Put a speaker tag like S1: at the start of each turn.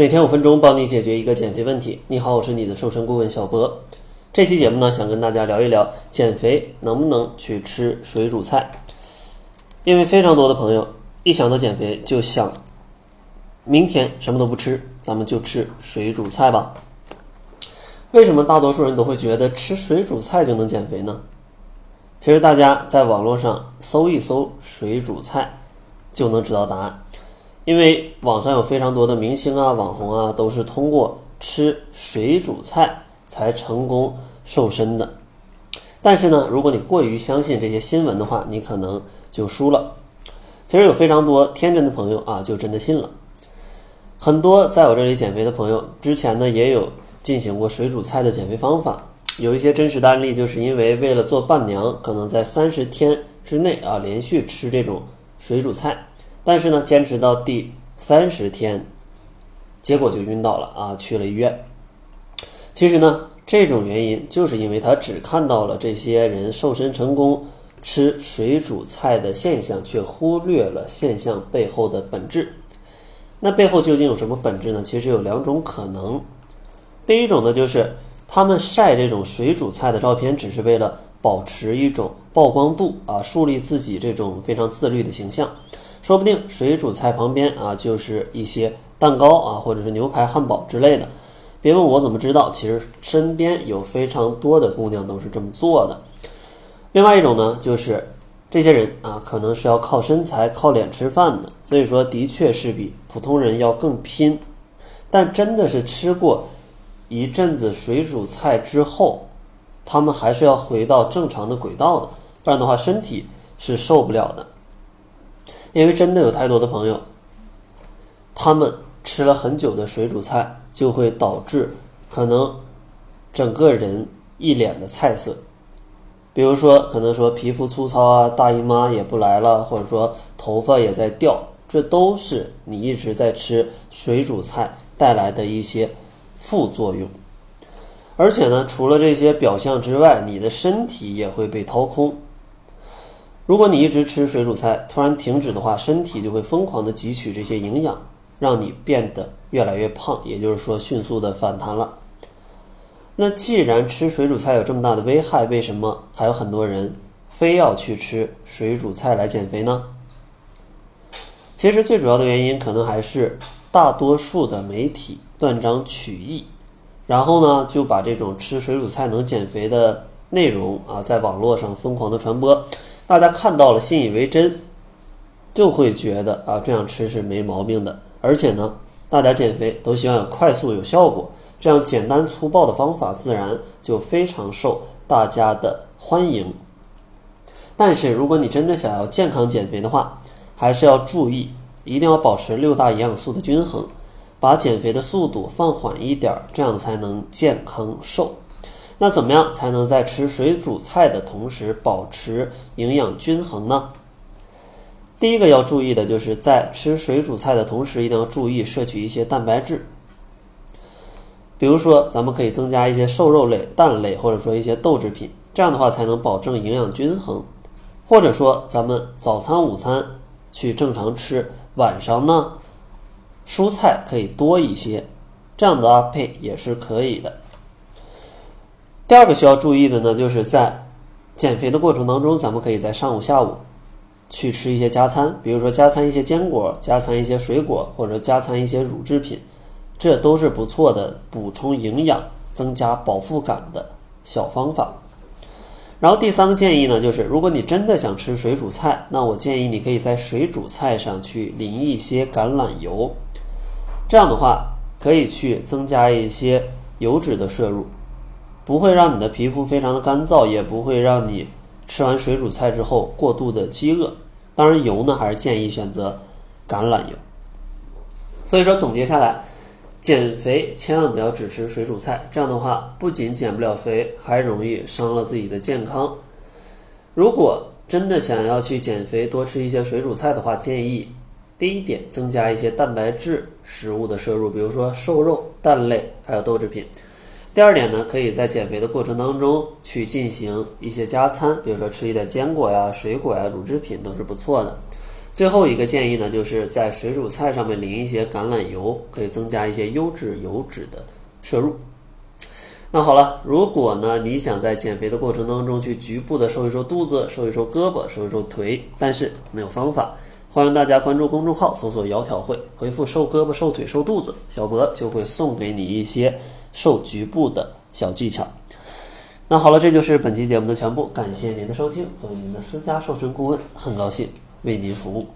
S1: 每天五分钟，帮你解决一个减肥问题。你好，我是你的瘦身顾问小博。这期节目呢，想跟大家聊一聊减肥能不能去吃水煮菜。因为非常多的朋友一想到减肥，就想明天什么都不吃，咱们就吃水煮菜吧。为什么大多数人都会觉得吃水煮菜就能减肥呢？其实大家在网络上搜一搜水煮菜，就能知道答案。因为网上有非常多的明星啊、网红啊，都是通过吃水煮菜才成功瘦身的。但是呢，如果你过于相信这些新闻的话，你可能就输了。其实有非常多天真的朋友啊，就真的信了。很多在我这里减肥的朋友，之前呢也有进行过水煮菜的减肥方法。有一些真实的案例，就是因为为了做伴娘，可能在三十天之内啊，连续吃这种水煮菜。但是呢，坚持到第三十天，结果就晕倒了啊，去了医院。其实呢，这种原因就是因为他只看到了这些人瘦身成功吃水煮菜的现象，却忽略了现象背后的本质。那背后究竟有什么本质呢？其实有两种可能。第一种呢，就是他们晒这种水煮菜的照片，只是为了保持一种曝光度啊，树立自己这种非常自律的形象。说不定水煮菜旁边啊，就是一些蛋糕啊，或者是牛排、汉堡之类的。别问我怎么知道，其实身边有非常多的姑娘都是这么做的。另外一种呢，就是这些人啊，可能是要靠身材、靠脸吃饭的，所以说的确是比普通人要更拼。但真的是吃过一阵子水煮菜之后，他们还是要回到正常的轨道的，不然的话身体是受不了的。因为真的有太多的朋友，他们吃了很久的水煮菜，就会导致可能整个人一脸的菜色。比如说，可能说皮肤粗糙啊，大姨妈也不来了，或者说头发也在掉，这都是你一直在吃水煮菜带来的一些副作用。而且呢，除了这些表象之外，你的身体也会被掏空。如果你一直吃水煮菜，突然停止的话，身体就会疯狂的汲取这些营养，让你变得越来越胖，也就是说迅速的反弹了。那既然吃水煮菜有这么大的危害，为什么还有很多人非要去吃水煮菜来减肥呢？其实最主要的原因可能还是大多数的媒体断章取义，然后呢就把这种吃水煮菜能减肥的内容啊，在网络上疯狂的传播。大家看到了，信以为真，就会觉得啊，这样吃是没毛病的。而且呢，大家减肥都希望有快速有效果，这样简单粗暴的方法自然就非常受大家的欢迎。但是，如果你真的想要健康减肥的话，还是要注意，一定要保持六大营养素的均衡，把减肥的速度放缓一点，这样才能健康瘦。那怎么样才能在吃水煮菜的同时保持营养均衡呢？第一个要注意的就是在吃水煮菜的同时，一定要注意摄取一些蛋白质。比如说，咱们可以增加一些瘦肉类、蛋类，或者说一些豆制品，这样的话才能保证营养均衡。或者说，咱们早餐、午餐去正常吃，晚上呢，蔬菜可以多一些，这样的搭配也是可以的。第二个需要注意的呢，就是在减肥的过程当中，咱们可以在上午、下午去吃一些加餐，比如说加餐一些坚果，加餐一些水果，或者加餐一些乳制品，这都是不错的补充营养、增加饱腹感的小方法。然后第三个建议呢，就是如果你真的想吃水煮菜，那我建议你可以在水煮菜上去淋一些橄榄油，这样的话可以去增加一些油脂的摄入。不会让你的皮肤非常的干燥，也不会让你吃完水煮菜之后过度的饥饿。当然，油呢还是建议选择橄榄油。所以说，总结下来，减肥千万不要只吃水煮菜，这样的话不仅减不了肥，还容易伤了自己的健康。如果真的想要去减肥，多吃一些水煮菜的话，建议第一点增加一些蛋白质食物的摄入，比如说瘦肉、蛋类，还有豆制品。第二点呢，可以在减肥的过程当中去进行一些加餐，比如说吃一点坚果呀、水果呀、乳制品都是不错的。最后一个建议呢，就是在水煮菜上面淋一些橄榄油，可以增加一些优质油脂的摄入。那好了，如果呢你想在减肥的过程当中去局部的瘦一瘦肚子、瘦一瘦胳膊、瘦一瘦腿，但是没有方法，欢迎大家关注公众号，搜索“窈窕会”，回复“瘦胳膊、瘦腿、瘦肚子”，小博就会送给你一些瘦局部的小技巧。那好了，这就是本期节目的全部，感谢您的收听。作为您的私家瘦身顾问，很高兴为您服务。